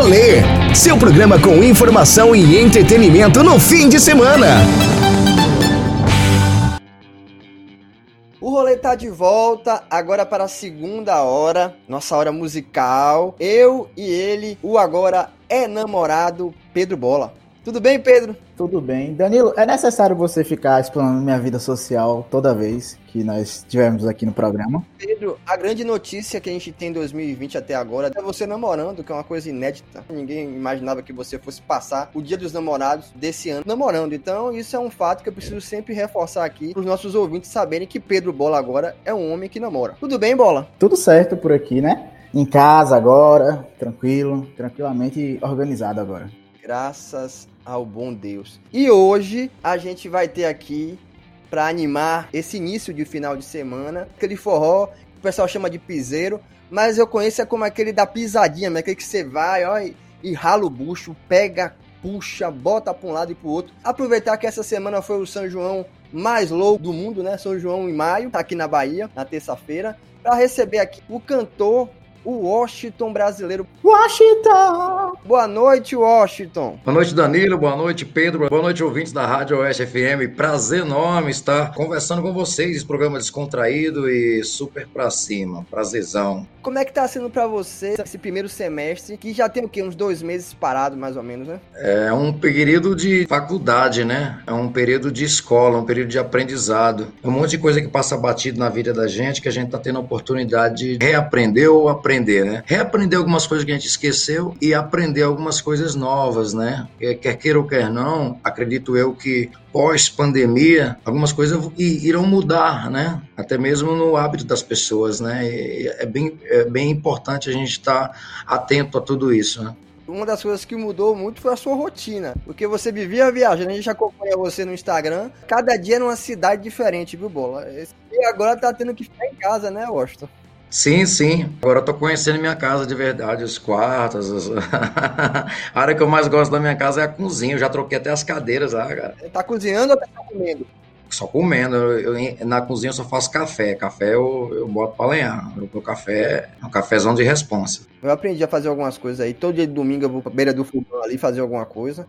Rolê, seu programa com informação e entretenimento no fim de semana. O rolê tá de volta agora para a segunda hora, nossa hora musical. Eu e ele, o agora é namorado Pedro Bola. Tudo bem, Pedro? Tudo bem. Danilo, é necessário você ficar explanando minha vida social toda vez que nós estivermos aqui no programa? Pedro, a grande notícia que a gente tem em 2020 até agora é você namorando, que é uma coisa inédita. Ninguém imaginava que você fosse passar o dia dos namorados desse ano namorando. Então, isso é um fato que eu preciso sempre reforçar aqui para os nossos ouvintes saberem que Pedro Bola agora é um homem que namora. Tudo bem, Bola? Tudo certo por aqui, né? Em casa agora, tranquilo, tranquilamente organizado agora. Graças ao bom Deus. E hoje a gente vai ter aqui para animar esse início de final de semana, aquele forró que o pessoal chama de piseiro, mas eu conheço é como aquele da pisadinha, né? aquele que você vai, ó, e, rala o bucho, pega, puxa, bota para um lado e para o outro. Aproveitar que essa semana foi o São João mais louco do mundo, né? São João em maio, tá aqui na Bahia, na terça-feira, para receber aqui o cantor o Washington brasileiro. Washington! Boa noite, Washington. Boa noite, Danilo. Boa noite, Pedro. Boa noite, ouvintes da Rádio Oeste FM. Prazer enorme estar conversando com vocês. Programa descontraído e super pra cima. Prazerzão. Como é que tá sendo para você esse primeiro semestre, que já tem o quê? Uns dois meses parado, mais ou menos, né? É um período de faculdade, né? É um período de escola, um período de aprendizado. É um monte de coisa que passa batido na vida da gente que a gente tá tendo a oportunidade de reaprender ou aprender né? Reaprender algumas coisas que a gente esqueceu e aprender algumas coisas novas, né? Quer queira ou quer não, acredito eu que pós-pandemia, algumas coisas irão mudar, né? Até mesmo no hábito das pessoas, né? é bem, é bem importante a gente estar atento a tudo isso, né? uma das coisas que mudou muito foi a sua rotina. Porque você vivia viajando, a gente acompanha você no Instagram. Cada dia numa cidade diferente, viu, Bola? E agora tá tendo que ficar em casa, né, Washington? Sim, sim. Agora eu tô conhecendo minha casa de verdade, os quartos. Os... a área que eu mais gosto da minha casa é a cozinha. Eu já troquei até as cadeiras lá, cara. Tá cozinhando ou tá comendo? Só comendo. Eu, eu, na cozinha eu só faço café. Café eu, eu boto pra lenhar. O café é um cafezão de responsa. Eu aprendi a fazer algumas coisas aí. Todo dia de domingo eu vou pra beira do fogão ali fazer alguma coisa.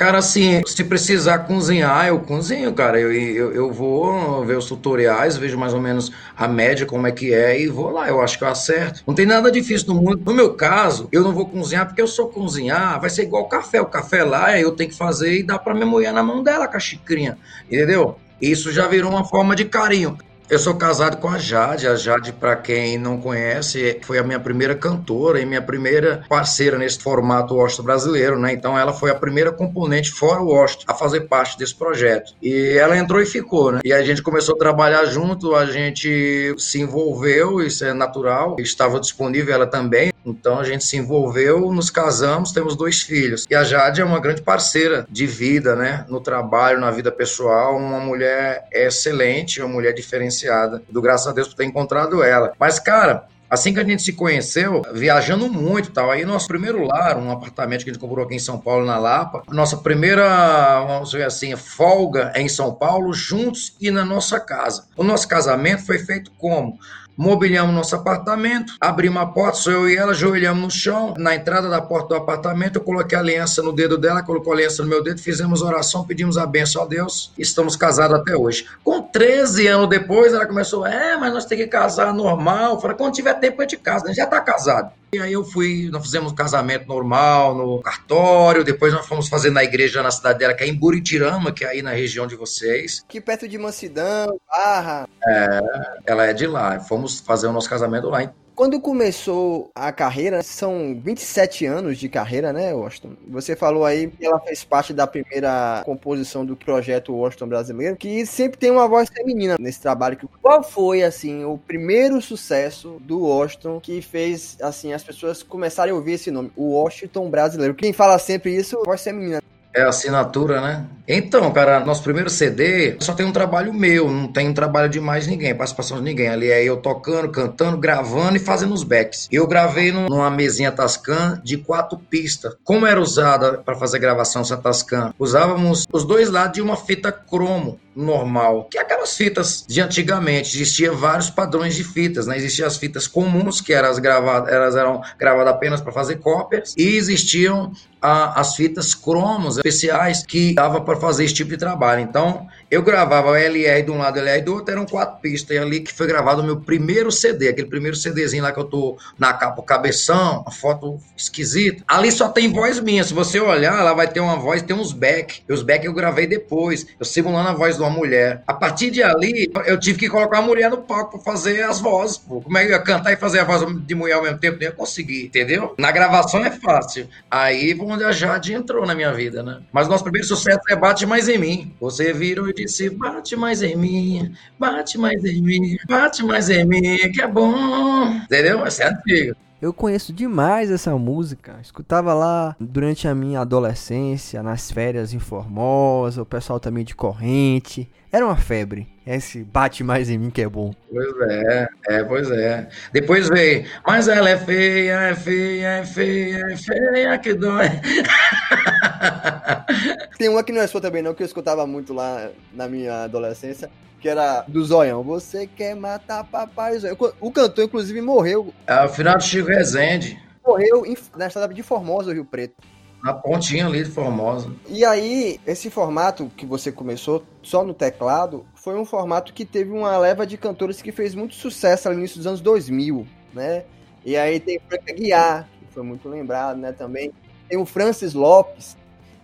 Cara, assim, se precisar cozinhar, eu cozinho, cara. Eu, eu, eu vou ver os tutoriais, vejo mais ou menos a média, como é que é, e vou lá. Eu acho que eu acerto. Não tem nada difícil no mundo. No meu caso, eu não vou cozinhar porque eu sou cozinhar, vai ser igual café. O café lá, eu tenho que fazer e dá pra minha mulher na mão dela com a xicrinha, entendeu? Isso já virou uma forma de carinho. Eu sou casado com a Jade. A Jade, para quem não conhece, foi a minha primeira cantora e minha primeira parceira nesse formato Washington brasileiro, né? Então ela foi a primeira componente fora o Washington a fazer parte desse projeto. E ela entrou e ficou, né? E a gente começou a trabalhar junto, a gente se envolveu, isso é natural. Estava disponível ela também. Então a gente se envolveu, nos casamos, temos dois filhos. E a Jade é uma grande parceira de vida, né? No trabalho, na vida pessoal, uma mulher excelente, uma mulher diferenciada diferenciada. Do graças a Deus por ter encontrado ela. Mas, cara, Assim que a gente se conheceu, viajando muito tal, aí nosso primeiro lar, um apartamento que a gente comprou aqui em São Paulo, na Lapa, nossa primeira, vamos dizer assim, folga em São Paulo, juntos e na nossa casa. O nosso casamento foi feito como? Mobiliamos nosso apartamento, abrimos a porta, sou eu e ela, ajoelhamos no chão, na entrada da porta do apartamento, eu coloquei a aliança no dedo dela, colocou a aliança no meu dedo, fizemos oração, pedimos a bênção a Deus, estamos casados até hoje. Com 13 anos depois, ela começou, é, mas nós temos que casar normal, eu falei, quando tiver tempo a gente casa, gente já está casado. E aí eu fui, nós fizemos um casamento normal no cartório, depois nós fomos fazer na igreja na cidade dela, que é em Buritirama, que é aí na região de vocês. Que perto de Mansidão, Barra. É, ela é de lá. Fomos fazer o nosso casamento lá. Quando começou a carreira, são 27 anos de carreira, né, Washington? Você falou aí que ela fez parte da primeira composição do projeto Washington brasileiro, que sempre tem uma voz feminina nesse trabalho. Qual foi, assim, o primeiro sucesso do Washington que fez, assim, as pessoas começarem a ouvir esse nome, o Washington brasileiro? Quem fala sempre isso, voz feminina. É assinatura, né? Então, cara, nosso primeiro CD só tem um trabalho meu, não tem um trabalho de mais ninguém, participação de ninguém. Ali é eu tocando, cantando, gravando e fazendo os backs. Eu gravei numa mesinha Tascam de quatro pistas. Como era usada para fazer gravação essa Tascam? Usávamos os dois lados de uma fita cromo normal, que é aquelas fitas de antigamente. Existia vários padrões de fitas, né? Existiam as fitas comuns, que eram gravadas, elas eram gravadas apenas para fazer cópias, e existiam a, as fitas cromos especiais que dava para fazer esse tipo de trabalho. Então, eu gravava LR de um lado, LR do outro, eram quatro pistas, e ali que foi gravado o meu primeiro CD, aquele primeiro CDzinho lá que eu tô na capa, o cabeção, a foto esquisita. Ali só tem voz minha, se você olhar, lá vai ter uma voz, tem uns back. Os back eu gravei depois, eu simulando a voz de uma mulher. A partir de ali, eu tive que colocar a mulher no palco para fazer as vozes, pô. Como é que eu ia cantar e fazer a voz de mulher ao mesmo tempo? Nem ia conseguir, entendeu? Na gravação é fácil. Aí, onde a Jade entrou na minha vida, né? Mas nosso primeiro sucesso é Bate Mais em Mim. Você virou e disse, bate mais em mim, bate mais em mim, bate mais em mim, que é bom. Entendeu? Essa é antiga. Eu conheço demais essa música. Escutava lá durante a minha adolescência, nas férias em Formosa, o pessoal também de corrente. Era uma febre. Esse bate mais em mim que é bom. Pois é, é, pois é. Depois veio, mas ela é feia, é feia, é feia, é feia, que dói. Tem uma que não é sua também, não, que eu escutava muito lá na minha adolescência, que era do Zoião. Você quer matar papai Zoião. O cantor, inclusive, morreu. É o final do Chico Rezende. Morreu na estrada de Formosa, Rio Preto. Na pontinha ali de Formosa. E aí, esse formato que você começou só no teclado, foi um formato que teve uma leva de cantores que fez muito sucesso no início dos anos 2000, né? E aí tem Franca Guiar, que foi muito lembrado, né, também. Tem o Francis Lopes,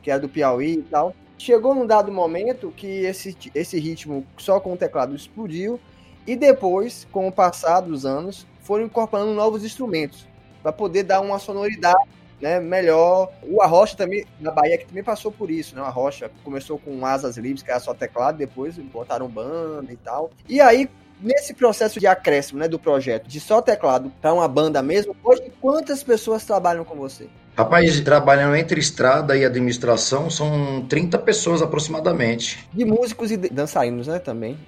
que é do Piauí e tal. Chegou num dado momento que esse, esse ritmo só com o teclado explodiu, e depois, com o passar dos anos, foram incorporando novos instrumentos para poder dar uma sonoridade né, melhor. O Arrocha também, na Bahia, que também passou por isso, né? O Arrocha começou com asas livres, que era só teclado, depois botaram banda e tal. E aí, nesse processo de acréscimo, né, do projeto, de só teclado para uma banda mesmo, hoje quantas pessoas trabalham com você? Rapaz, trabalhando entre estrada e administração, são 30 pessoas aproximadamente. De músicos e dançarinos, né, também.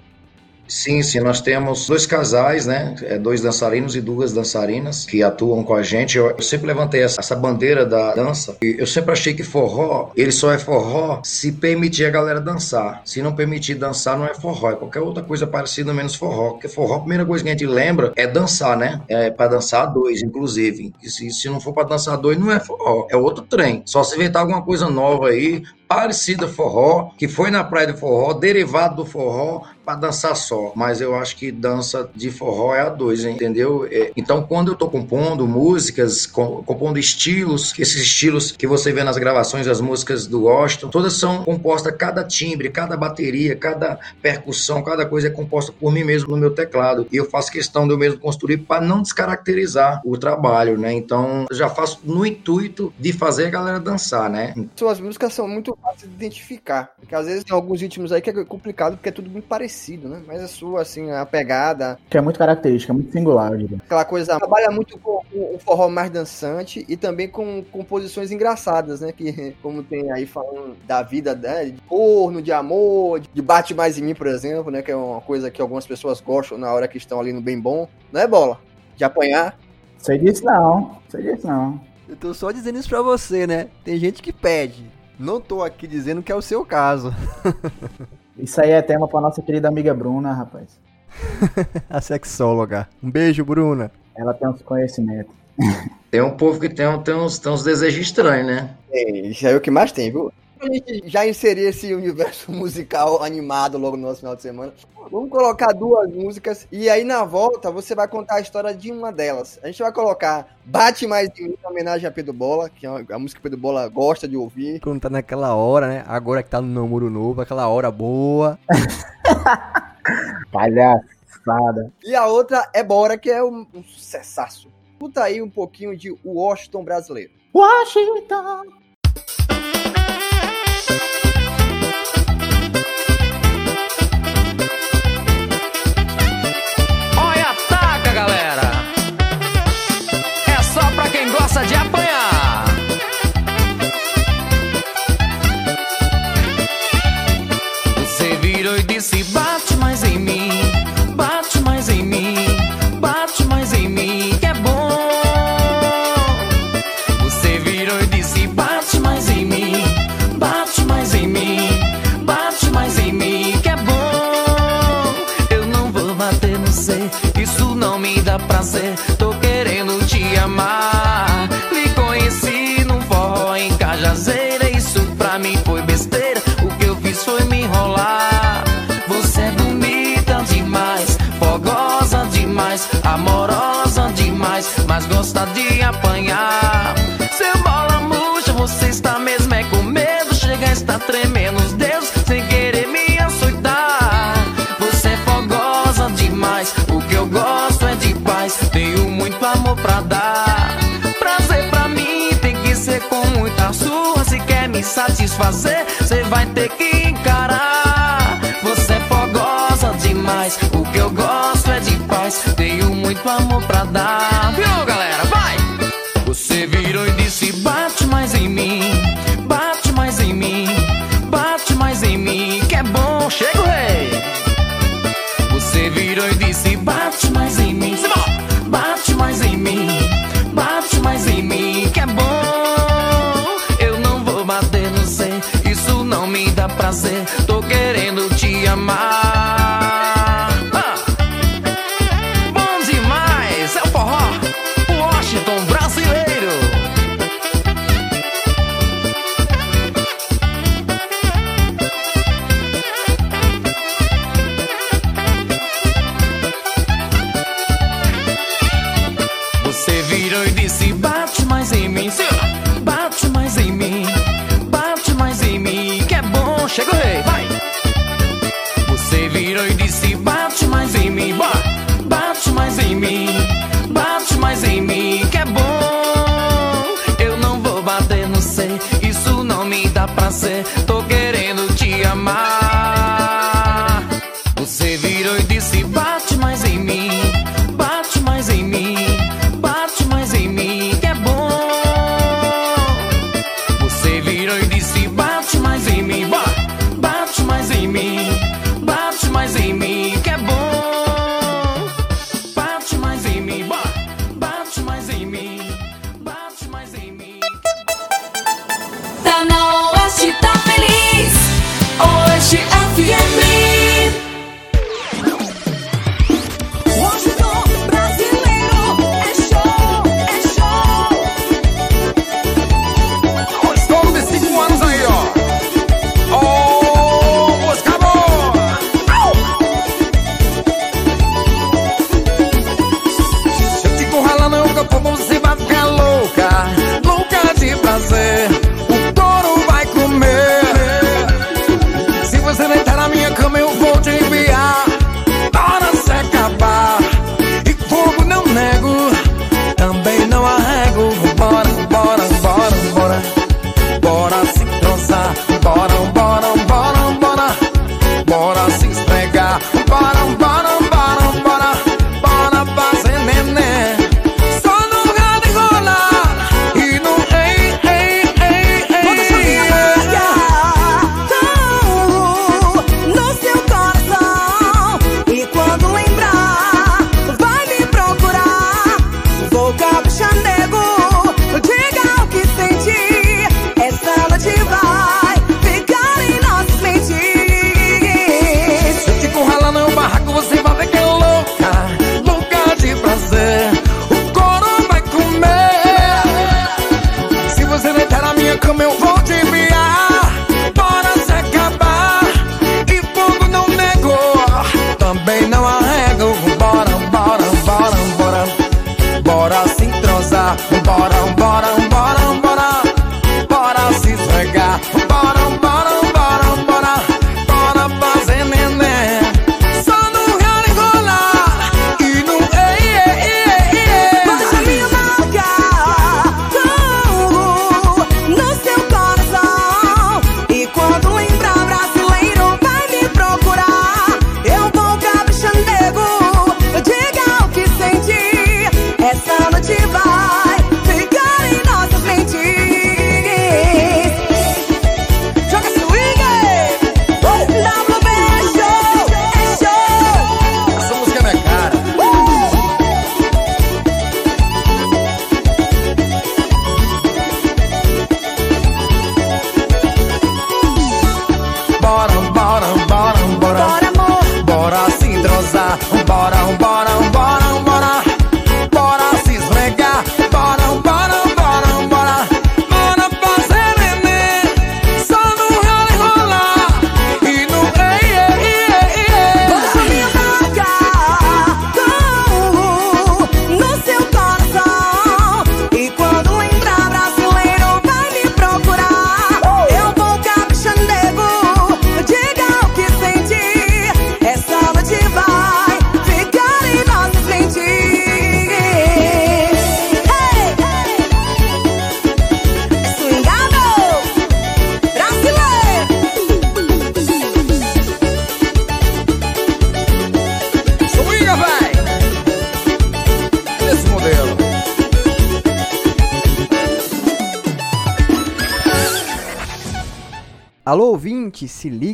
Sim, sim, nós temos dois casais, né? É, dois dançarinos e duas dançarinas que atuam com a gente. Eu, sempre levantei essa, essa, bandeira da dança. E eu sempre achei que forró, ele só é forró se permitir a galera dançar. Se não permitir dançar, não é forró. É qualquer outra coisa parecida, menos forró. Porque forró, a primeira coisa que a gente lembra é dançar, né? É para dançar dois, inclusive. E se, se não for para dançar dois, não é forró. É outro trem. Só se inventar alguma coisa nova aí, parecida forró, que foi na praia do forró, derivado do forró, para dançar só. Mas eu acho que dança de forró é a dois, hein? entendeu? É, então, quando eu tô compondo músicas, compondo estilos, esses estilos que você vê nas gravações das músicas do Washington, todas são compostas, cada timbre, cada bateria, cada percussão, cada coisa é composta por mim mesmo no meu teclado. E eu faço questão de eu mesmo construir para não descaracterizar o trabalho, né? Então, já faço no intuito de fazer a galera dançar, né? Suas músicas são muito fáceis de identificar, porque às vezes tem alguns ritmos aí que é complicado porque é tudo muito parecido parecido, né? Mas a sua, assim, a pegada. Que é muito característica, muito singular, eu diria. Aquela coisa. Trabalha muito com o forró mais dançante e também com composições engraçadas, né? Que, como tem aí falando da vida, né? De corno, de amor, de bate mais em mim, por exemplo, né? Que é uma coisa que algumas pessoas gostam na hora que estão ali no bem bom. Não é bola? De apanhar. Sei disso não. Sei disso não. Eu tô só dizendo isso pra você, né? Tem gente que pede. Não tô aqui dizendo que é o seu caso. Isso aí é tema pra nossa querida amiga Bruna, rapaz. a sexóloga. Um beijo, Bruna. Ela tem uns conhecimentos. Tem um povo que tem, tem, uns, tem uns desejos estranhos, né? É, isso aí é o que mais tem, viu? A gente já inserir esse universo musical animado logo no nosso final de semana, vamos colocar duas músicas e aí na volta você vai contar a história de uma delas. A gente vai colocar Bate Mais de Mim, em homenagem a Pedro Bola, que é a música que Pedro Bola gosta de ouvir. Quando tá naquela hora, né? Agora que tá no namoro novo, aquela hora boa. Palhaçada. E a outra é Bora, que é um, um sucessaço. Escuta aí um pouquinho de Washington brasileiro. Washington! Bate satisfazer, você vai ter que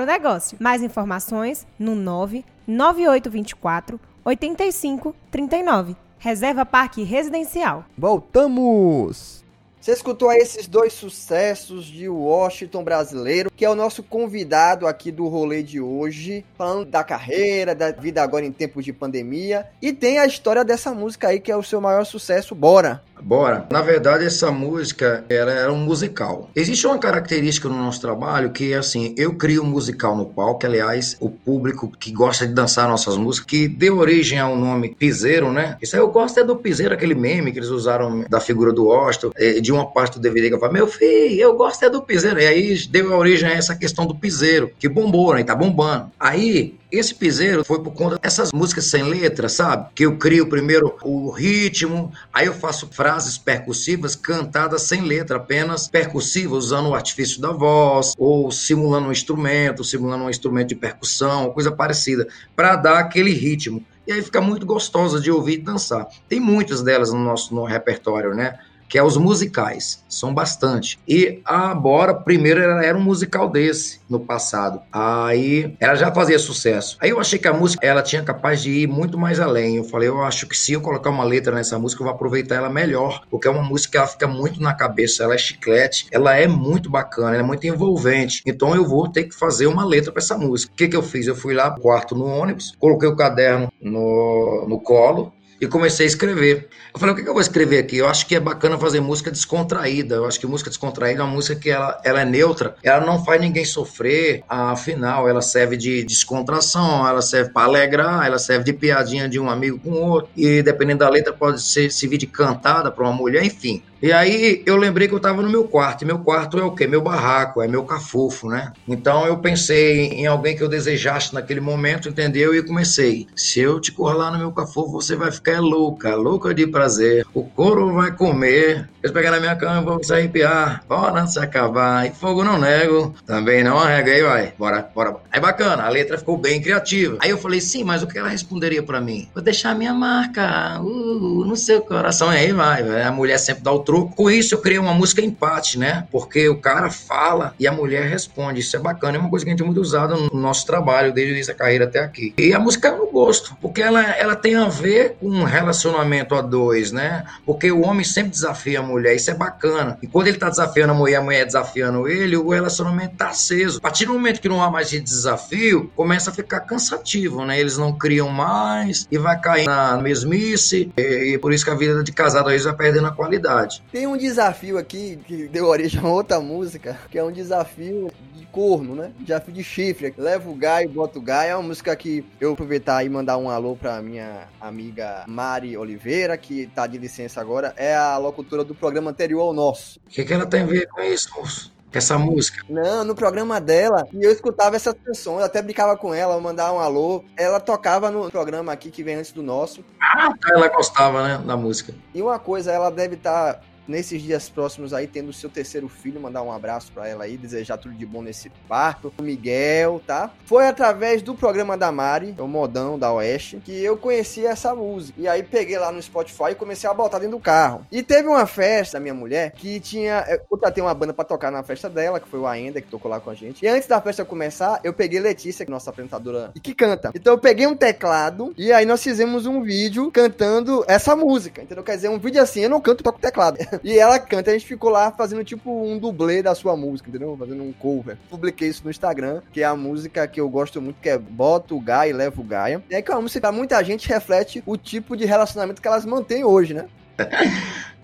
o negócio. Mais informações no 99824 8539. Reserva Parque Residencial. Voltamos! Você escutou aí esses dois sucessos de Washington brasileiro, que é o nosso convidado aqui do rolê de hoje, falando da carreira, da vida agora em tempos de pandemia. E tem a história dessa música aí, que é o seu maior sucesso, Bora. Bora. Na verdade, essa música era, era um musical. Existe uma característica no nosso trabalho que é assim: eu crio um musical no palco. Aliás, o público que gosta de dançar nossas músicas, que deu origem ao nome Piseiro, né? Isso aí eu gosto é do Piseiro, aquele meme que eles usaram da figura do Washington, eh, de uma parte do DVD que eu falo, meu filho, eu gosto é do Piseiro. E aí deu origem a essa questão do Piseiro, que bombou, né? E tá bombando. Aí esse piseiro foi por conta dessas músicas sem letra, sabe? Que eu crio primeiro o ritmo, aí eu faço frases percussivas cantadas sem letra, apenas percussivas, usando o artifício da voz, ou simulando um instrumento, simulando um instrumento de percussão, coisa parecida, para dar aquele ritmo. E aí fica muito gostosa de ouvir e dançar. Tem muitas delas no nosso no repertório, né? Que é os musicais, são bastante. E a Bora, primeiro, ela era um musical desse no passado. Aí ela já fazia sucesso. Aí eu achei que a música ela tinha capaz de ir muito mais além. Eu falei, eu acho que se eu colocar uma letra nessa música, eu vou aproveitar ela melhor, porque é uma música que ela fica muito na cabeça, ela é chiclete, ela é muito bacana, ela é muito envolvente. Então eu vou ter que fazer uma letra para essa música. O que, que eu fiz? Eu fui lá quarto no ônibus, coloquei o caderno no, no colo, e comecei a escrever. Eu falei, o que, que eu vou escrever aqui? Eu acho que é bacana fazer música descontraída. Eu acho que música descontraída é uma música que ela, ela é neutra, ela não faz ninguém sofrer, afinal, ela serve de descontração, ela serve para alegrar, ela serve de piadinha de um amigo com o outro, e dependendo da letra, pode ser servir de cantada para uma mulher, enfim. E aí eu lembrei que eu estava no meu quarto, e meu quarto é o quê? Meu barraco, é meu cafofo, né? Então eu pensei em alguém que eu desejasse naquele momento, entendeu? E comecei. Se eu te currar no meu cafofo, você vai ficar louca, louca de prazer. O couro vai comer. Eles pegar na minha cama, vou se arrepiar. Bora se acabar. E fogo não nego, também não arrega. Aí vai, bora, bora. Aí bacana, a letra ficou bem criativa. Aí eu falei, sim, mas o que ela responderia para mim? Vou deixar minha marca uh, no seu coração. E aí vai, a mulher sempre dá o Com isso eu criei uma música empate, né? Porque o cara fala e a mulher responde. Isso é bacana, é uma coisa que a gente tem muito usado no nosso trabalho, desde da carreira até aqui. E a música é no gosto, porque ela, ela tem a ver com um relacionamento a dois, né? Porque o homem sempre desafia a mulher, isso é bacana. E quando ele tá desafiando a mulher, a mulher desafiando ele, o relacionamento tá aceso. A partir do momento que não há mais de desafio, começa a ficar cansativo, né? Eles não criam mais e vai cair na mesmice. E, e por isso que a vida de casado às vezes vai perdendo a qualidade. Tem um desafio aqui que deu origem a outra música, que é um desafio de corno, né? Desafio de chifre. Leva o gai, bota o gai. É uma música que eu aproveitar e mandar um alô pra minha amiga Mari Oliveira, que tá de licença agora. É a locutora do programa anterior ao nosso. O que, que ela tem a ver com isso, moço? Essa música? Não, no programa dela, e eu escutava essas canções, eu até brincava com ela, mandar um alô. Ela tocava no programa aqui que vem antes do nosso. Ah, ela gostava, né, da música. E uma coisa, ela deve estar nesses dias próximos aí, tendo o seu terceiro filho, mandar um abraço para ela aí, desejar tudo de bom nesse parto. O Miguel, tá? Foi através do programa da Mari, o modão da Oeste, que eu conheci essa música. E aí peguei lá no Spotify e comecei a botar dentro do carro. E teve uma festa minha mulher que tinha. Eu contratei uma banda para tocar na festa dela, que foi o Aenda, que tocou lá com a gente. E antes da festa começar, eu peguei Letícia, que é nossa apresentadora, e que canta. Então eu peguei um teclado e aí nós fizemos um vídeo cantando essa música. Entendeu? Quer dizer, um vídeo assim, eu não canto, toco teclado. E ela canta, a gente ficou lá fazendo tipo um dublê da sua música, entendeu? Fazendo um cover. Publiquei isso no Instagram, que é a música que eu gosto muito, que é Bota o Gaia e Leva o Gaia. É que é uma música que muita gente reflete o tipo de relacionamento que elas mantêm hoje, né?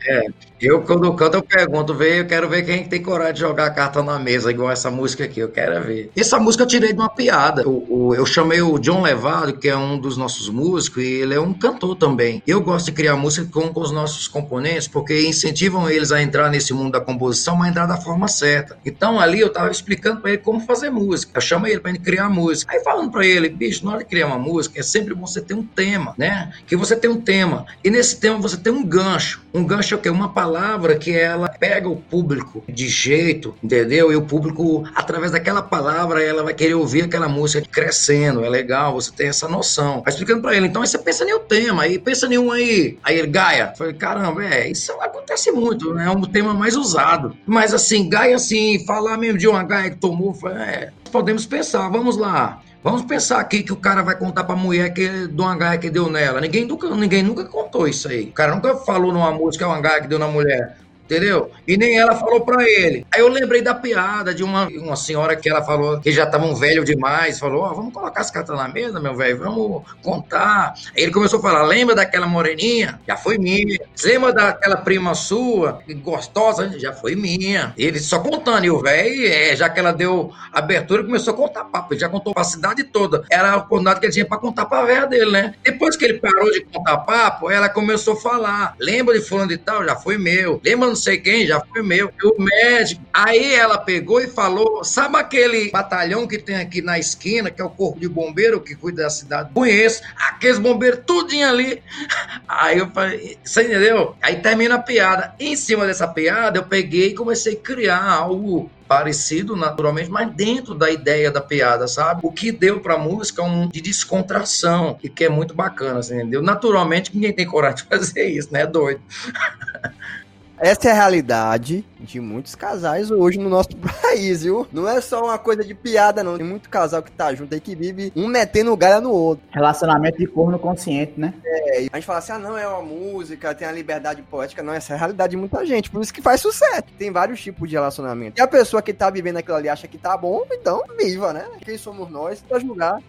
É, eu quando canto eu pergunto, vê, eu quero ver quem tem coragem de jogar a carta na mesa, igual essa música aqui, eu quero ver. Essa música eu tirei de uma piada. O, eu chamei o John Levado, que é um dos nossos músicos, e ele é um cantor também. Eu gosto de criar música com, com os nossos componentes, porque incentivam eles a entrar nesse mundo da composição, mas entrar da forma certa. Então ali eu tava explicando pra ele como fazer música. Eu chamei ele pra ele criar música. Aí falando pra ele, bicho, na hora de criar uma música, é sempre bom você ter um tema, né? Que você tem um tema. E nesse tema você tem um gancho. Um gancho é o quê? Uma palavra que ela pega o público de jeito, entendeu? E o público, através daquela palavra, ela vai querer ouvir aquela música crescendo. É legal, você tem essa noção. Aí explicando pra ele, então aí você pensa em um tema, aí pensa em um aí. Aí ele, Gaia. Eu Falei, caramba, é, isso acontece muito, né? É um tema mais usado. Mas assim, Gaia, assim, falar mesmo de uma Gaia que tomou, falei, é, podemos pensar, vamos lá. Vamos pensar aqui que o cara vai contar pra mulher que de uma gaia que deu nela. Ninguém nunca, ninguém nunca contou isso aí. O cara nunca falou numa música uma gaia que deu na mulher. Entendeu? E nem ela falou pra ele. Aí eu lembrei da piada de uma, uma senhora que ela falou que já estavam velho demais. Falou: Ó, vamos colocar as cartas na mesa, meu velho, vamos contar. Aí ele começou a falar: lembra daquela moreninha? Já foi minha. Lembra daquela prima sua, gostosa? Já foi minha. Ele só contando. E o velho, é, já que ela deu abertura, começou a contar papo. Ele já contou pra cidade toda. Era a oportunidade que ele tinha pra contar pra velha dele, né? Depois que ele parou de contar papo, ela começou a falar: lembra de fulano de tal? Já foi meu. Lembra não sei quem? Já foi meu. O médico. Aí ela pegou e falou: sabe aquele batalhão que tem aqui na esquina, que é o corpo de bombeiro que cuida da cidade? Conheço. Aqueles bombeiros tudinho ali. Aí eu falei, você entendeu? Aí termina a piada. Em cima dessa piada, eu peguei e comecei a criar algo parecido naturalmente, mas dentro da ideia da piada, sabe? O que deu pra música é um de descontração, e que é muito bacana, entendeu? Naturalmente, ninguém tem coragem de fazer isso, né? Doido. Essa é a realidade de muitos casais hoje no nosso país, viu? Não é só uma coisa de piada, não. Tem muito casal que tá junto aí que vive um metendo galha no outro. Relacionamento de corno consciente, né? É, e a gente fala assim, ah, não, é uma música, tem a liberdade poética. Não, essa é a realidade de muita gente. Por isso que faz sucesso. Tem vários tipos de relacionamento. E a pessoa que tá vivendo aquilo ali acha que tá bom, então viva, né? Quem somos nós pra julgar?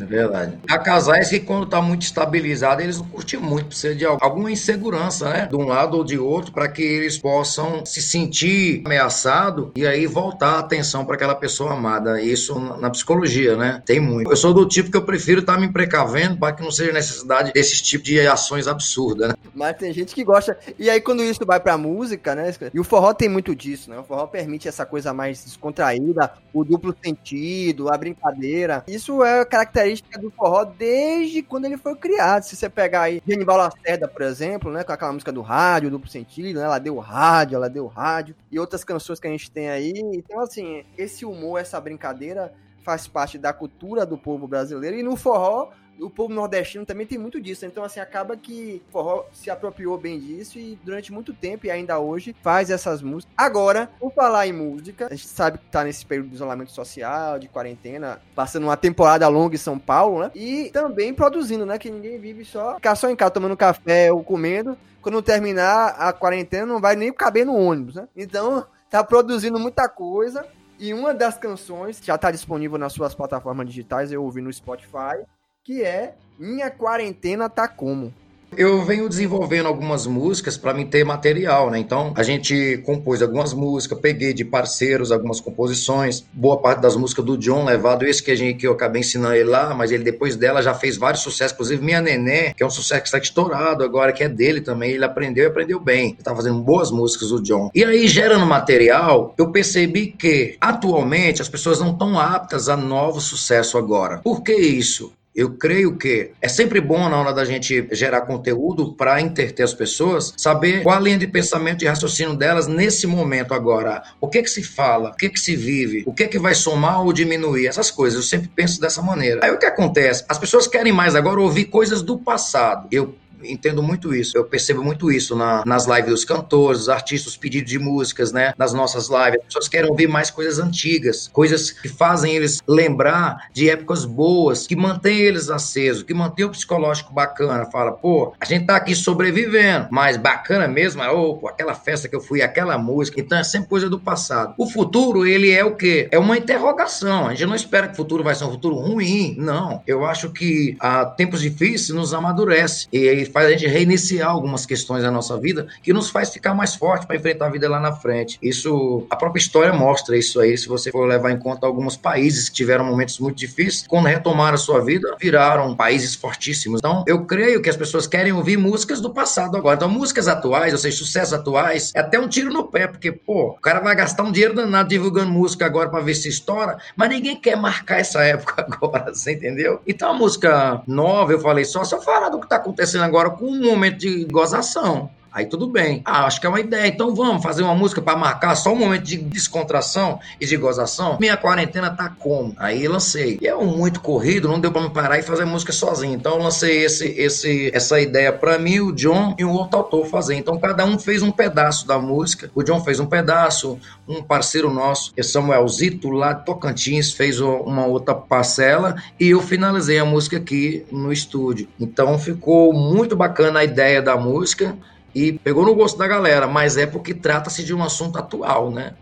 É verdade. Há casais que, quando tá muito estabilizado, eles não curtem muito, precisa de alguma insegurança, né? De um lado ou de outro, para que eles possam se sentir ameaçado e aí voltar a atenção para aquela pessoa amada. Isso na psicologia, né? Tem muito. Eu sou do tipo que eu prefiro estar me precavendo para que não seja necessidade desses tipos de ações absurdas, né? Mas tem gente que gosta. E aí, quando isso vai pra música, né? E o forró tem muito disso, né? O forró permite essa coisa mais descontraída, o duplo sentido, a brincadeira. Isso é característica do forró desde quando ele foi criado. Se você pegar aí Genival Lacerda, por exemplo, né? Com aquela música do rádio, duplo sentido, né? Ela deu rádio, ela deu rádio. E outras canções que a gente tem aí. Então, assim, esse humor, essa brincadeira faz parte da cultura do povo brasileiro. E no forró, o povo nordestino também tem muito disso. Então, assim, acaba que o forró se apropriou bem disso e durante muito tempo e ainda hoje faz essas músicas. Agora, por falar em música, a gente sabe que tá nesse período de isolamento social, de quarentena, passando uma temporada longa em São Paulo, né? E também produzindo, né? Que ninguém vive só ficar só em casa tomando café ou comendo. Quando terminar a quarentena, não vai nem caber no ônibus, né? Então, tá produzindo muita coisa. E uma das canções já tá disponível nas suas plataformas digitais, eu ouvi no Spotify, que é Minha Quarentena Tá Como. Eu venho desenvolvendo algumas músicas para mim ter material, né? Então a gente compôs algumas músicas, peguei de parceiros algumas composições, boa parte das músicas do John Levado, esse que, a gente, que eu acabei ensinando ele lá, mas ele depois dela já fez vários sucessos, inclusive Minha Neném, que é um sucesso que está estourado agora, que é dele também, ele aprendeu e aprendeu bem. Ele tá fazendo boas músicas o John. E aí, gerando material, eu percebi que atualmente as pessoas não estão aptas a novo sucesso agora. Por que isso? Eu creio que é sempre bom na hora da gente gerar conteúdo para interter as pessoas, saber qual a linha de pensamento e raciocínio delas nesse momento agora. O que que se fala, o que que se vive, o que que vai somar ou diminuir, essas coisas. Eu sempre penso dessa maneira. Aí o que acontece? As pessoas querem mais agora ouvir coisas do passado. Eu entendo muito isso. Eu percebo muito isso na- nas lives dos cantores, dos artistas, os pedidos de músicas, né? Nas nossas lives. As pessoas querem ouvir mais coisas antigas, coisas que fazem eles lembrar de épocas boas, que mantêm eles acesos, que mantêm o psicológico bacana. Fala, pô, a gente tá aqui sobrevivendo, mas bacana mesmo é, ô, pô, aquela festa que eu fui, aquela música. Então é sempre coisa do passado. O futuro, ele é o quê? É uma interrogação. A gente não espera que o futuro vai ser um futuro ruim. Não. Eu acho que a tempos difíceis nos amadurece. E aí faz a gente reiniciar algumas questões da nossa vida que nos faz ficar mais forte para enfrentar a vida lá na frente. Isso, a própria história mostra isso aí. Se você for levar em conta alguns países que tiveram momentos muito difíceis, quando retomaram a sua vida, viraram países fortíssimos. Então, eu creio que as pessoas querem ouvir músicas do passado agora. Então, músicas atuais, ou seja, sucessos atuais, é até um tiro no pé, porque, pô, o cara vai gastar um dinheiro danado divulgando música agora para ver se estoura, mas ninguém quer marcar essa época agora, você entendeu? Então, a música nova, eu falei só, eu falar do que tá acontecendo agora com um momento de gozação. Aí tudo bem. Ah, acho que é uma ideia. Então vamos fazer uma música para marcar só um momento de descontração e de gozação. Minha quarentena tá como? Aí lancei. E é um muito corrido, não deu para me parar e fazer música sozinho. Então eu lancei esse, esse, essa ideia para mim, o John e o outro autor fazer. Então cada um fez um pedaço da música. O John fez um pedaço, um parceiro nosso, é Samuelzito lá de Tocantins, fez uma outra parcela e eu finalizei a música aqui no estúdio. Então ficou muito bacana a ideia da música e pegou no gosto da galera, mas é porque trata-se de um assunto atual, né?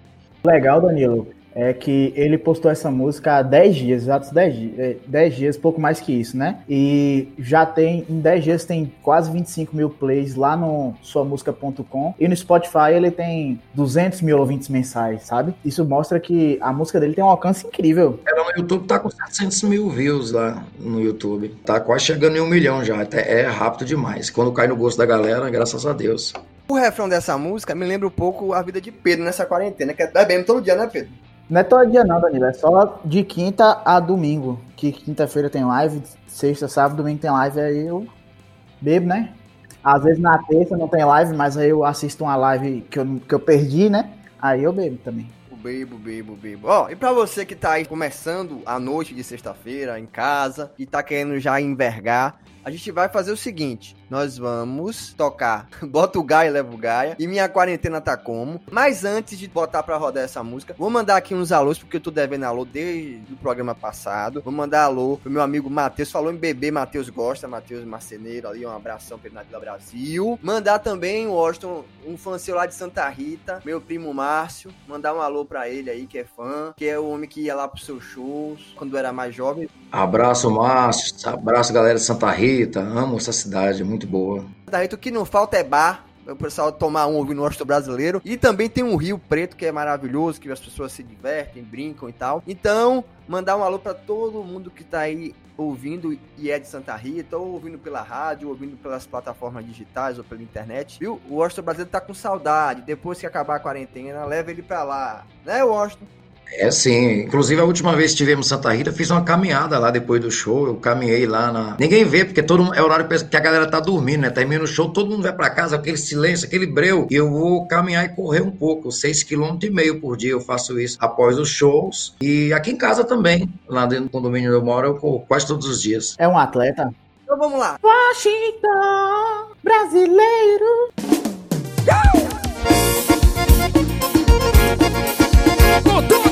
legal, Danilo, é que ele postou essa música há 10 dias, exatos 10 dias, é, 10 dias, pouco mais que isso, né? E já tem, em 10 dias tem quase 25 mil plays lá no suamusica.com e no Spotify ele tem 200 mil ouvintes mensais, sabe? Isso mostra que a música dele tem um alcance incrível. Ela no YouTube tá com 700 mil views lá no YouTube. Tá quase chegando em um milhão já. É rápido demais. Quando cai no gosto da galera, graças a Deus. O refrão dessa música me lembra um pouco a vida de Pedro nessa quarentena, que é bebendo todo dia, né, Pedro? Não é todo dia não, Danilo, é só de quinta a domingo, que quinta-feira tem live, sexta, sábado, domingo tem live, aí eu bebo, né? Às vezes na terça não tem live, mas aí eu assisto uma live que eu, que eu perdi, né? Aí eu bebo também. Bebo, bebo, bebo. Ó, e pra você que tá aí começando a noite de sexta-feira em casa e tá querendo já envergar, a gente vai fazer o seguinte: nós vamos tocar Bota o Gaia, leva o Gaia e Minha Quarentena Tá Como. Mas antes de botar pra rodar essa música, vou mandar aqui uns alôs, porque eu tô devendo alô desde o programa passado. Vou mandar alô pro meu amigo Matheus, falou em bebê, Matheus gosta, Matheus Marceneiro ali, um abração pra ele na Vila Brasil. Mandar também, Washington, um fã seu lá de Santa Rita, meu primo Márcio, mandar um alô pra ele aí, que é fã, que é o homem que ia lá pros seus shows quando era mais jovem. Abraço, Márcio. Abraço, galera de Santa Rita. Amo essa cidade, muito boa. Da Rita, o que não falta é bar. O pessoal tomar um ouvindo o Washington brasileiro. E também tem um Rio Preto que é maravilhoso, que as pessoas se divertem, brincam e tal. Então, mandar um alô pra todo mundo que tá aí ouvindo e é de Santa Rita, ou ouvindo pela rádio, ou ouvindo pelas plataformas digitais ou pela internet, viu? O Washington brasileiro tá com saudade. Depois que acabar a quarentena, leva ele pra lá. Né, Washington? É sim. Inclusive, a última vez que estivemos em Santa Rita, eu fiz uma caminhada lá depois do show. Eu caminhei lá na. Ninguém vê, porque todo mundo- é horário que a galera tá dormindo, né? Termina o show, todo mundo vai pra casa, aquele silêncio, aquele breu. E eu vou caminhar e correr um pouco. 6 km e meio por dia eu faço isso após os shows. E aqui em casa também. Lá dentro do condomínio onde eu moro, eu corro quase todos os dias. É um atleta? Então vamos lá. Washington, brasileiro. Cutuca! Bora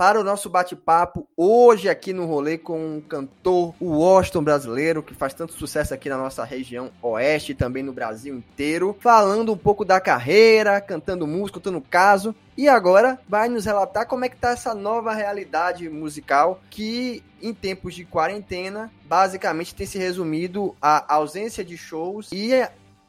para o nosso bate-papo hoje aqui no rolê com um cantor, o Washington brasileiro, que faz tanto sucesso aqui na nossa região oeste e também no Brasil inteiro, falando um pouco da carreira, cantando música, contando caso, e agora vai nos relatar como é que tá essa nova realidade musical que em tempos de quarentena, basicamente tem se resumido à ausência de shows e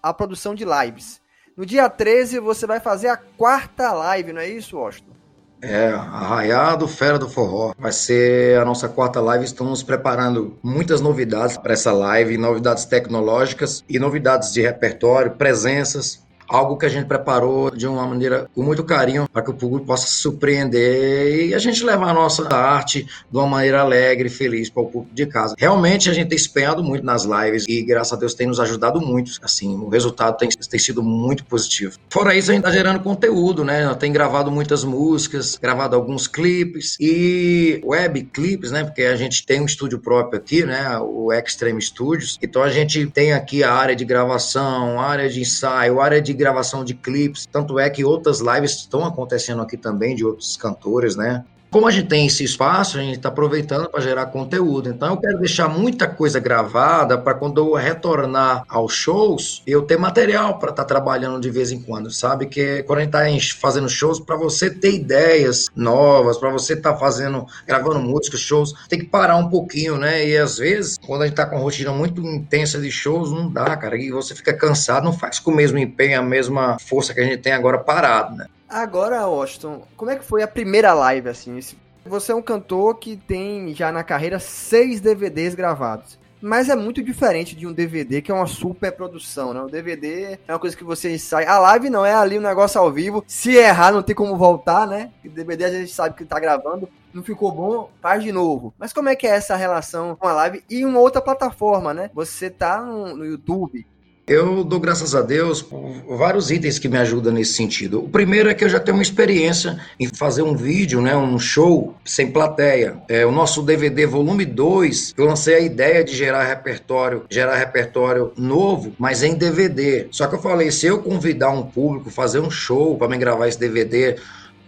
a produção de lives. No dia 13 você vai fazer a quarta live, não é isso, Washington? É, Arraiado Fera do Forró. Vai ser a nossa quarta live. Estamos preparando muitas novidades para essa live, novidades tecnológicas e novidades de repertório, presenças. Algo que a gente preparou de uma maneira com muito carinho para que o público possa se surpreender e a gente levar a nossa arte de uma maneira alegre e feliz para o público de casa. Realmente a gente tem se empenhado muito nas lives e graças a Deus tem nos ajudado muito. Assim, o resultado tem, tem sido muito positivo. Fora isso, a gente está gerando conteúdo, né? Tem gravado muitas músicas, gravado alguns clipes e web clipes, né? Porque a gente tem um estúdio próprio aqui, né? O Extreme Studios. Então a gente tem aqui a área de gravação, a área de ensaio, a área de gravação de clipes. Tanto é que outras lives estão acontecendo aqui também de outros cantores, né? Como a gente tem esse espaço, a gente está aproveitando para gerar conteúdo. Então, eu quero deixar muita coisa gravada para quando eu retornar aos shows, eu ter material para estar tá trabalhando de vez em quando, sabe? Que quando a gente está fazendo shows, para você ter ideias novas, para você estar tá fazendo, gravando músicas, shows, tem que parar um pouquinho, né? E às vezes, quando a gente está com rotina muito intensa de shows, não dá, cara. E você fica cansado, não faz com o mesmo empenho, a mesma força que a gente tem agora parado, né? Agora, Austin, como é que foi a primeira live, assim? Você é um cantor que tem já na carreira seis DVDs gravados. Mas é muito diferente de um DVD, que é uma super produção, né? O DVD é uma coisa que você sai. A live não, é ali um negócio ao vivo. Se errar, não tem como voltar, né? O DVD a gente sabe que tá gravando. Não ficou bom, faz de novo. Mas como é que é essa relação com a live e uma outra plataforma, né? Você tá no, no YouTube. Eu dou graças a Deus por vários itens que me ajudam nesse sentido. O primeiro é que eu já tenho uma experiência em fazer um vídeo, né, um show sem plateia. É, o nosso DVD volume 2, eu lancei a ideia de gerar repertório, gerar repertório novo, mas em DVD. Só que eu falei, se eu convidar um público, fazer um show para me gravar esse DVD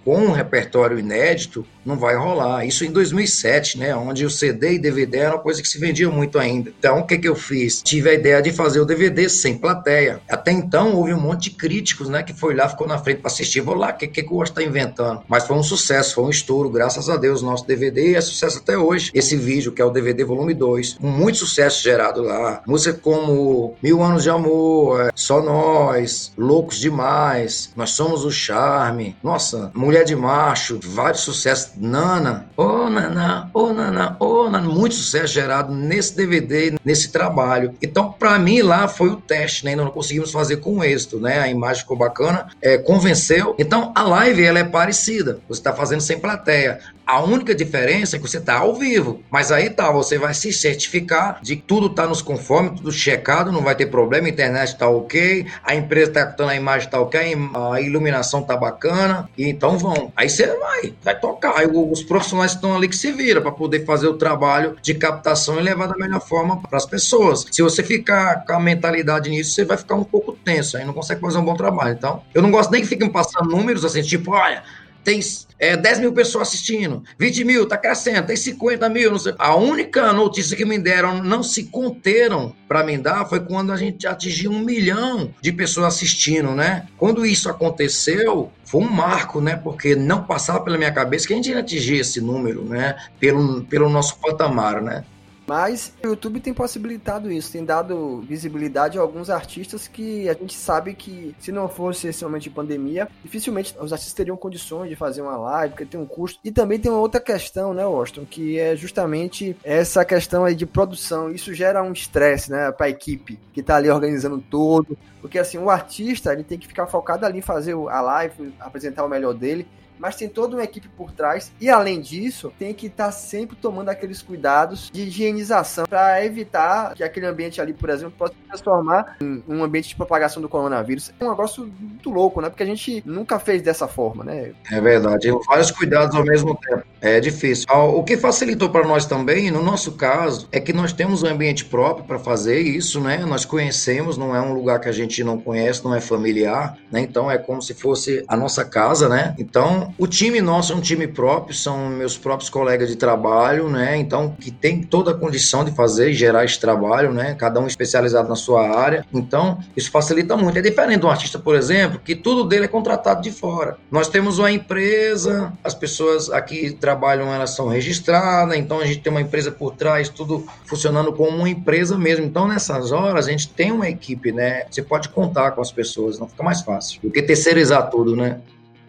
com um repertório inédito, não vai rolar. Isso em 2007, né, onde o CD e DVD era uma coisa que se vendia muito ainda. Então, o que que eu fiz? Tive a ideia de fazer o DVD sem plateia. Até então, houve um monte de críticos, né, que foi lá, ficou na frente para assistir. Vou lá, o que, que o Osh tá inventando? Mas foi um sucesso, foi um estouro, graças a Deus. Nosso DVD é sucesso até hoje. Esse vídeo, que é o DVD volume 2, com muito sucesso gerado lá. Música como Mil Anos de Amor, é, Só Nós, Loucos Demais, Nós Somos o Charme, nossa, Mulher de Macho, vários sucessos. Nana, ô Nana, ô Nana, ô Nana, muito sucesso gerado nesse DVD, nesse trabalho. Então, para mim, lá foi o teste, né? Ainda não conseguimos fazer com êxito, né? A imagem ficou bacana, é, convenceu. Então, a live, ela é parecida. Você está fazendo sem plateia. A única diferença é que você está ao vivo. Mas aí tá, você vai se certificar de que tudo tá nos conformes, tudo checado, não vai ter problema, a internet tá ok, a empresa tá captando a imagem tá ok, a iluminação tá bacana, e então vão. Aí você vai, vai tocar. Aí os profissionais estão ali que se viram para poder fazer o trabalho de captação e levar da melhor forma para as pessoas. Se você ficar com a mentalidade nisso, você vai ficar um pouco tenso, aí não consegue fazer um bom trabalho. Então, eu não gosto nem que fiquem passando números assim, tipo, olha, tem é, 10 mil pessoas assistindo, 20 mil, tá crescendo, tem 50 mil, não sei. A única notícia que me deram, não se conteram para me dar, foi quando a gente atingiu um milhão de pessoas assistindo, né? Quando isso aconteceu, foi um marco, né? Porque não passava pela minha cabeça que a gente ia atingir esse número, né? Pelo, pelo nosso patamar, né? Mas o YouTube tem possibilitado isso, tem dado visibilidade a alguns artistas que a gente sabe que se não fosse esse momento de pandemia, dificilmente os artistas teriam condições de fazer uma live, porque tem um custo. E também tem uma outra questão, né, Austin, que é justamente essa questão aí de produção. Isso gera um estresse, né, para a equipe que tá ali organizando todo, porque assim, o artista, ele tem que ficar focado ali em fazer a live, apresentar o melhor dele, mas tem toda uma equipe por trás e além disso tem que estar sempre tomando aqueles cuidados de higienização para evitar que aquele ambiente ali, por exemplo, possa se transformar em um ambiente de propagação do coronavírus. É um negócio muito louco, né? Porque a gente nunca fez dessa forma, né? É verdade, vários cuidados ao mesmo tempo. É difícil. Ah, O que facilitou para nós também, no nosso caso, é que nós temos um ambiente próprio para fazer isso, né? Nós conhecemos, não é um lugar que a gente não conhece, não é familiar, né? Então é como se fosse a nossa casa, né? Então o time nosso é um time próprio, são meus próprios colegas de trabalho, né? Então que tem toda a condição de fazer e gerar esse trabalho, né? Cada um especializado na sua área. Então isso facilita muito. É diferente de um artista, por exemplo, que tudo dele é contratado de fora. Nós temos uma empresa, as pessoas aqui trabalham, elas são registradas, então a gente tem uma empresa por trás, tudo funcionando como uma empresa mesmo. Então nessas horas a gente tem uma equipe, né? Você pode contar com as pessoas, não fica mais fácil do que terceirizar tudo, né?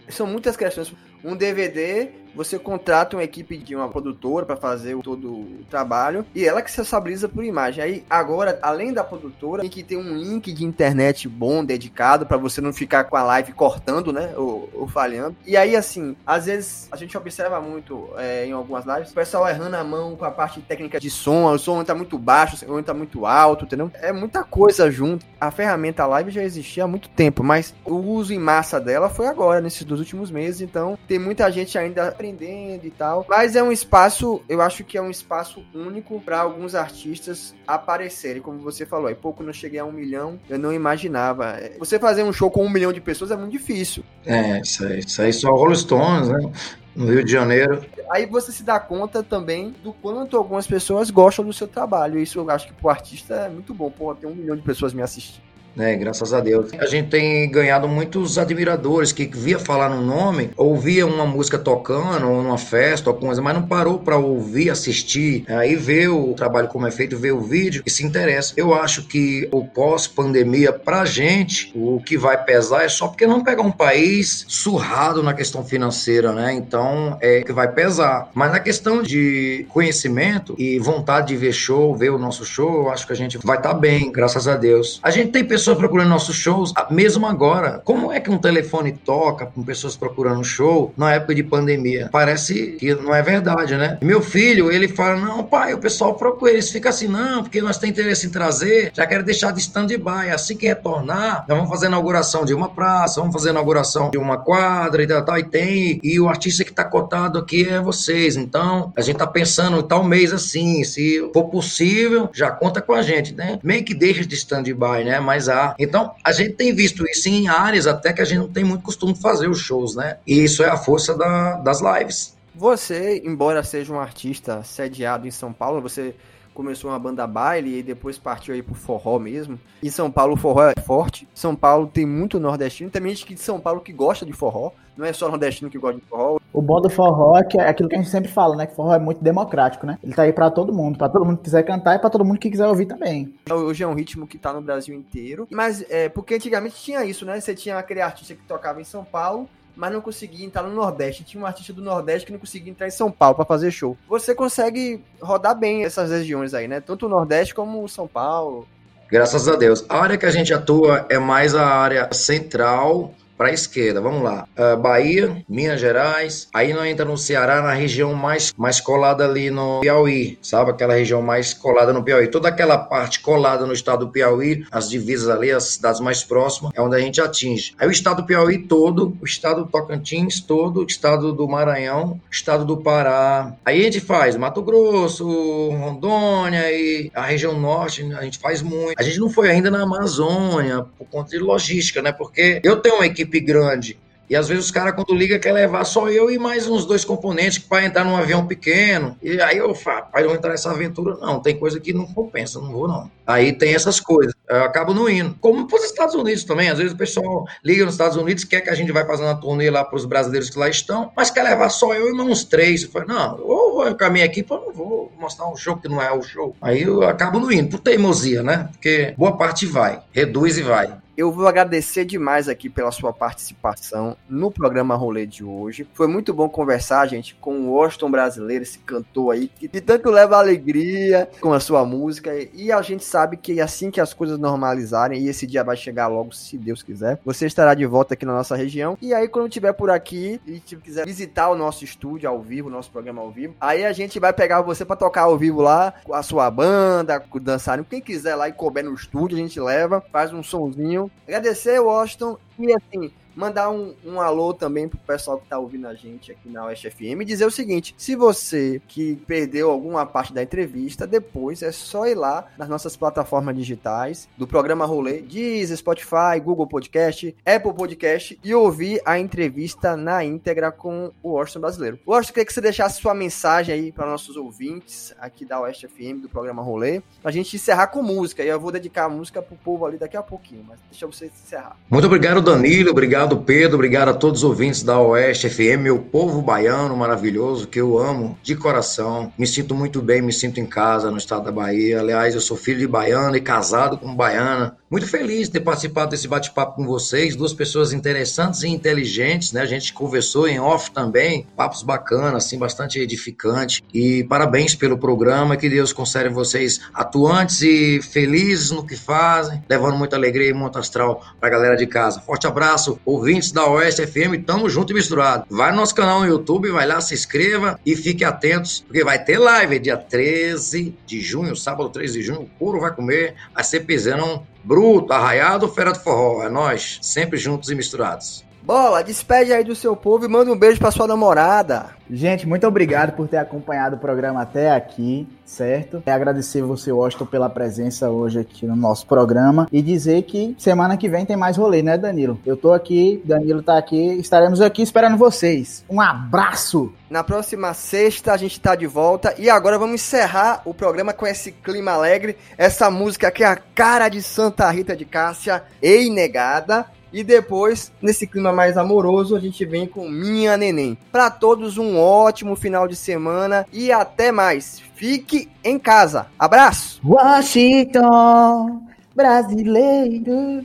São muitas questões. Um DVD, você contrata uma equipe de uma produtora para fazer todo o trabalho e ela que se responsabiliza por imagem. Aí agora, além da produtora, tem que ter um link de internet bom, dedicado, para você não ficar com a live cortando, né? Ou, ou falhando. E aí, assim, às vezes a gente observa muito é, em algumas lives, o pessoal errando a mão com a parte técnica de som, o som tá muito baixo, o som tá muito alto, entendeu? É muita coisa junto. A ferramenta live já existia há muito tempo, mas o uso em massa dela foi agora, nesses dois últimos meses, então tem muita gente ainda aprendendo e tal. Mas é um espaço, eu acho que é um espaço único para alguns artistas aparecerem, como você falou. Aí pouco não cheguei a um milhão, eu não imaginava. É, Você fazer um show com um milhão de pessoas é muito difícil. É, isso aí, isso aí só Rolling Stones, né? No Rio de Janeiro. Aí você se dá conta também do quanto algumas pessoas gostam do seu trabalho. Isso eu acho que pro artista é muito bom. Pô, tem um milhão de pessoas me assistindo. Né? Graças a Deus. A gente tem ganhado muitos admiradores que via falar no nome, ouvia uma música tocando, ou numa festa, ou coisa, mas não parou para ouvir, assistir, aí vê o trabalho como é feito, vê o vídeo e se interessa. Eu acho que o pós-pandemia, pra gente, o que vai pesar é só porque não pegar um país surrado na questão financeira, né? Então é que vai pesar. Mas na questão de conhecimento e vontade de ver show, ver o nosso show, eu acho que a gente vai estar bem, graças a Deus. A gente tem pessoas procurando nossos shows, ah, mesmo agora. Como é que um telefone toca com pessoas procurando um show na época de pandemia? Parece que não é verdade, né? Meu filho, ele fala: Não, pai, o pessoal procura. Eles ficam assim: Não, porque nós temos interesse em trazer, já quero deixar de stand-by. Assim que retornar, nós vamos fazer a inauguração de uma praça, vamos fazer a inauguração de uma quadra e tal, tal, e tem. E o artista que tá cotado aqui é vocês. Então, a gente tá pensando tal mês assim, se for possível, já conta com a gente, né? Meio que deixa de stand-by, né? Mas Então, a gente tem visto isso em áreas até que a gente não tem muito costume de fazer os shows, né? E isso é a força da- das lives. Você, embora seja um artista sediado em São Paulo, você começou uma banda baile e depois partiu aí pro forró mesmo. Em São Paulo o forró é forte. São Paulo tem muito nordestino, tem gente de São Paulo que gosta de forró. Não é só nordestino que gosta de forró. O bom do forró é, que é aquilo que a gente sempre fala, né? Que forró é muito democrático, né? Ele tá aí pra todo mundo, pra todo mundo que quiser cantar e pra todo mundo que quiser ouvir também. Hoje é um ritmo que tá no Brasil inteiro. Mas é porque antigamente tinha isso, né? Você tinha aquele artista que tocava em São Paulo, mas não conseguia entrar no Nordeste. Tinha um artista do Nordeste que não conseguia entrar em São Paulo pra fazer show. Você consegue rodar bem essas regiões aí, né? Tanto o Nordeste como o São Paulo. Graças a Deus. A área que a gente atua é mais a área central para a esquerda. Vamos lá. Ah, Bahia, Minas Gerais. Aí nós entra no Ceará, na região mais, mais colada ali no Piauí, sabe? Aquela região mais colada no Piauí. Toda aquela parte colada no estado do Piauí, as divisas ali, as cidades mais próximas, é onde a gente atinge. Aí o estado do Piauí todo, o estado do Tocantins todo, o estado do Maranhão, o estado do Pará. Aí a gente faz Mato Grosso, Rondônia e a região norte, a gente faz muito. A gente não foi ainda na Amazônia por conta de logística, né? Porque eu tenho uma equipe grande. E às vezes os caras, quando liga, quer levar só eu e mais uns dois componentes para entrar num avião pequeno. E aí eu falo, eu vou entrar nessa aventura. Não, tem coisa que não compensa, não vou não. Aí tem essas coisas. Eu acabo não indo. Como para os Estados Unidos também. Às vezes o pessoal liga nos Estados Unidos, quer que a gente vai fazer uma turnê lá para os brasileiros que lá estão, mas quer levar só eu e mais uns três. Eu falo, não, ou vou com a minha equipe, ou não vou mostrar um show que não é o show. Aí eu acabo não indo, por teimosia, né? Porque boa parte vai, reduz e vai. Eu vou agradecer demais aqui pela sua participação no programa Rolê de hoje. Foi muito bom conversar, gente, com o Washington brasileiro, esse cantor aí, que tanto leva alegria com a sua música. E a gente sabe que assim que as coisas normalizarem, e esse dia vai chegar logo, se Deus quiser, você estará de volta aqui na nossa região. E aí, quando estiver por aqui e quiser visitar o nosso estúdio ao vivo, o nosso programa ao vivo, aí a gente vai pegar você para tocar ao vivo lá, com a sua banda, com o dançarino, quem quiser lá e couber no estúdio, a gente leva, faz um sonzinho. Agradecer, Washington, e assim, mandar um, um alô também pro pessoal que tá ouvindo a gente aqui na Oeste FM e dizer o seguinte: se você que perdeu alguma parte da entrevista, depois é só ir lá nas nossas plataformas digitais do programa Rolê, Deezer, Spotify, Google Podcast, Apple Podcast e ouvir a entrevista na íntegra com o Washington brasileiro. Washington, queria que você deixasse sua mensagem aí para nossos ouvintes aqui da Oeste FM do programa Rolê, pra gente encerrar com música. E eu vou dedicar a música pro povo ali daqui a pouquinho, mas deixa você encerrar. Muito obrigado, Danilo. Obrigado, Pedro. Obrigado a todos os ouvintes da Oeste FM, meu povo baiano maravilhoso, que eu amo de coração. Me sinto muito bem, me sinto em casa no estado da Bahia. Aliás, eu sou filho de baiano e casado com baiana. Muito feliz de ter participado desse bate-papo com vocês, duas pessoas interessantes e inteligentes, né? A gente conversou em off também, papos bacanas, assim, bastante edificante. E parabéns pelo programa, que Deus conserve vocês atuantes e felizes no que fazem, levando muita alegria e muito astral pra galera de casa. Forte abraço, ouvintes da Oeste FM, tamo junto e misturado. Vai no nosso canal no YouTube, vai lá, se inscreva e fique atentos, porque vai ter live dia 13 de junho, sábado 13 de junho, o couro vai comer, vai ser pisando bruto, arraiado, fera do forró. É nós, sempre juntos e misturados. Bola, despede aí do seu povo e manda um beijo pra sua namorada. Gente, muito obrigado por ter acompanhado o programa até aqui, certo? É agradecer você, Washington, pela presença hoje aqui no nosso programa e dizer que semana que vem tem mais rolê, né, Danilo? Eu tô aqui, Danilo tá aqui, estaremos aqui esperando vocês. Um abraço! Na próxima sexta a gente tá de volta e agora vamos encerrar o programa com esse clima alegre, essa música que é a cara de Santa Rita de Cássia, Ei Negada. E depois, nesse clima mais amoroso, a gente vem com Minha Neném. Para todos, um ótimo final de semana e até mais. Fique em casa. Abraço! Washington, brasileiro. Uh!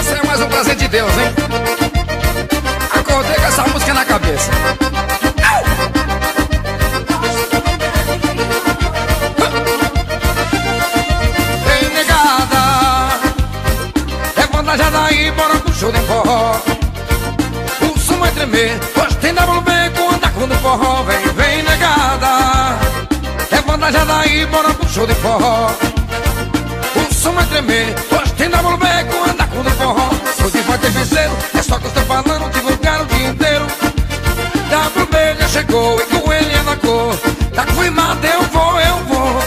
Isso é mais um de Deus, hein? Acordei com essa música na cabeça. Forró. O som vai tremer, hoje tem WB com anda com do forró. Vem, vem, negada. Levanta já daí, bora pro show de forró O som vai tremer, hoje tem WB com anda com do forró Hoje vai ter venceiro, é só que eu estou falando Divulgar o dia inteiro WB já chegou e com ele é na cor Tá confirmado, eu vou, eu vou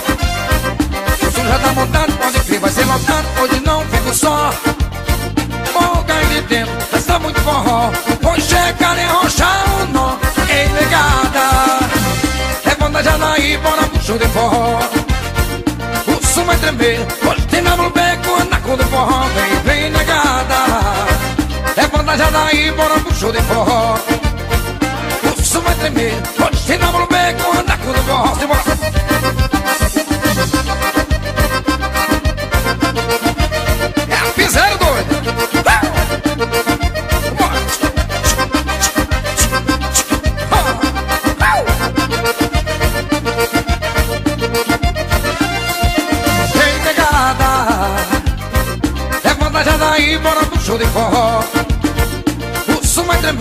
O som já tá montado, pode crer, vai ser lotado Hoje não fico só de dentro, festa muito forró. Vou chegar e arrochar o nó Ei, negada Levanta já daí, bora pro show de forró. O som vai tremer Hoje tem com anda com do forró. Vem, vem negada. Levanta já daí, bora pro show de forró. O som vai tremer Hoje tem WB com anda com do forró. Simbora.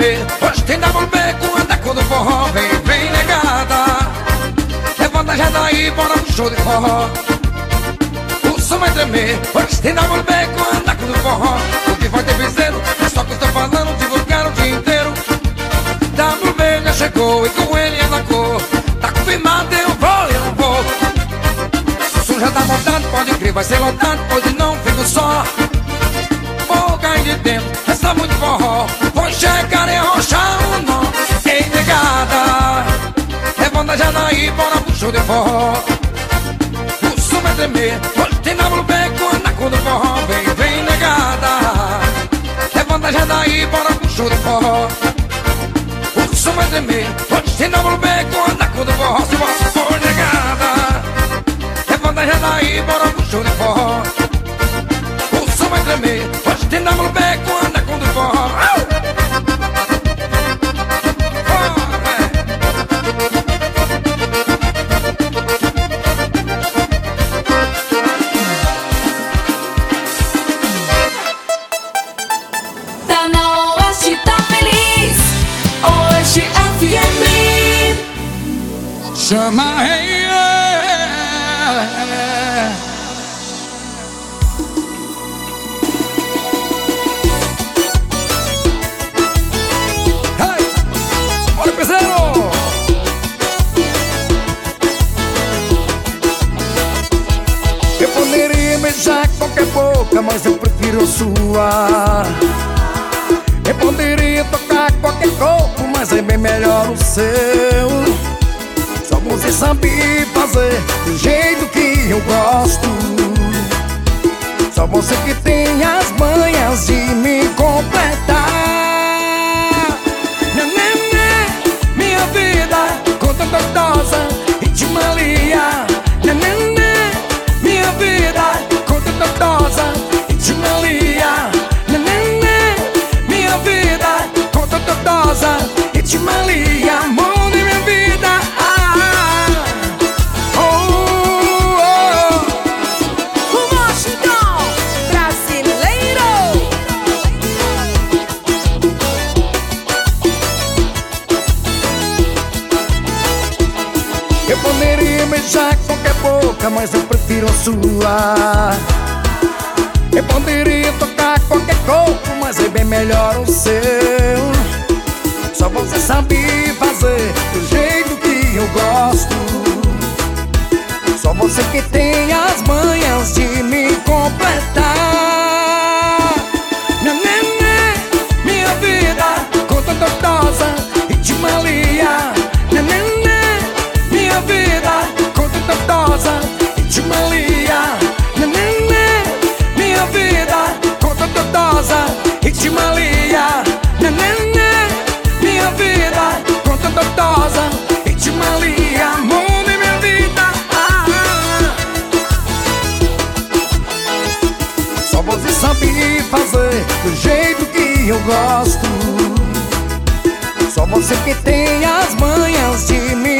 Tremer Hoje tem WB com anda com do forró Vem, vem, negada. Levanta já daí, bora pro show de forró. O som vai tremer. Hoje tem WB com anda com do forró. O que vai ter piseiro É só que eu estou falando Divulgar o dia inteiro. WB já chegou e com ele é na cor Tá confirmado, eu vou, eu vou. O som já tá montado, pode crer, vai ser lotado Hoje não fico só. Vou cair de dentro, essa muito forró. Vou chegar show de forró. O som vai tremer Hoje tem WB com anda com do forró. Vem, vem, negada Levanta já daí, bora pro show de forró. O som vai tremer Hoje tem WB com anda com do forró. Se você for negada Levanta já daí, bora pro show de forró. O som vai tremer sua. Eu poderia tocar qualquer corpo, mas é bem melhor o seu. Só você sabe fazer do jeito que eu gosto. Só você que tem as manhas de me completar. Mas eu prefiro a sua. Eu poderia tocar qualquer corpo, mas é bem melhor o seu. Só você sabe fazer do jeito que eu gosto. Só você que tem as manhas de me completar. Gosto. Só você que tem as manhas de me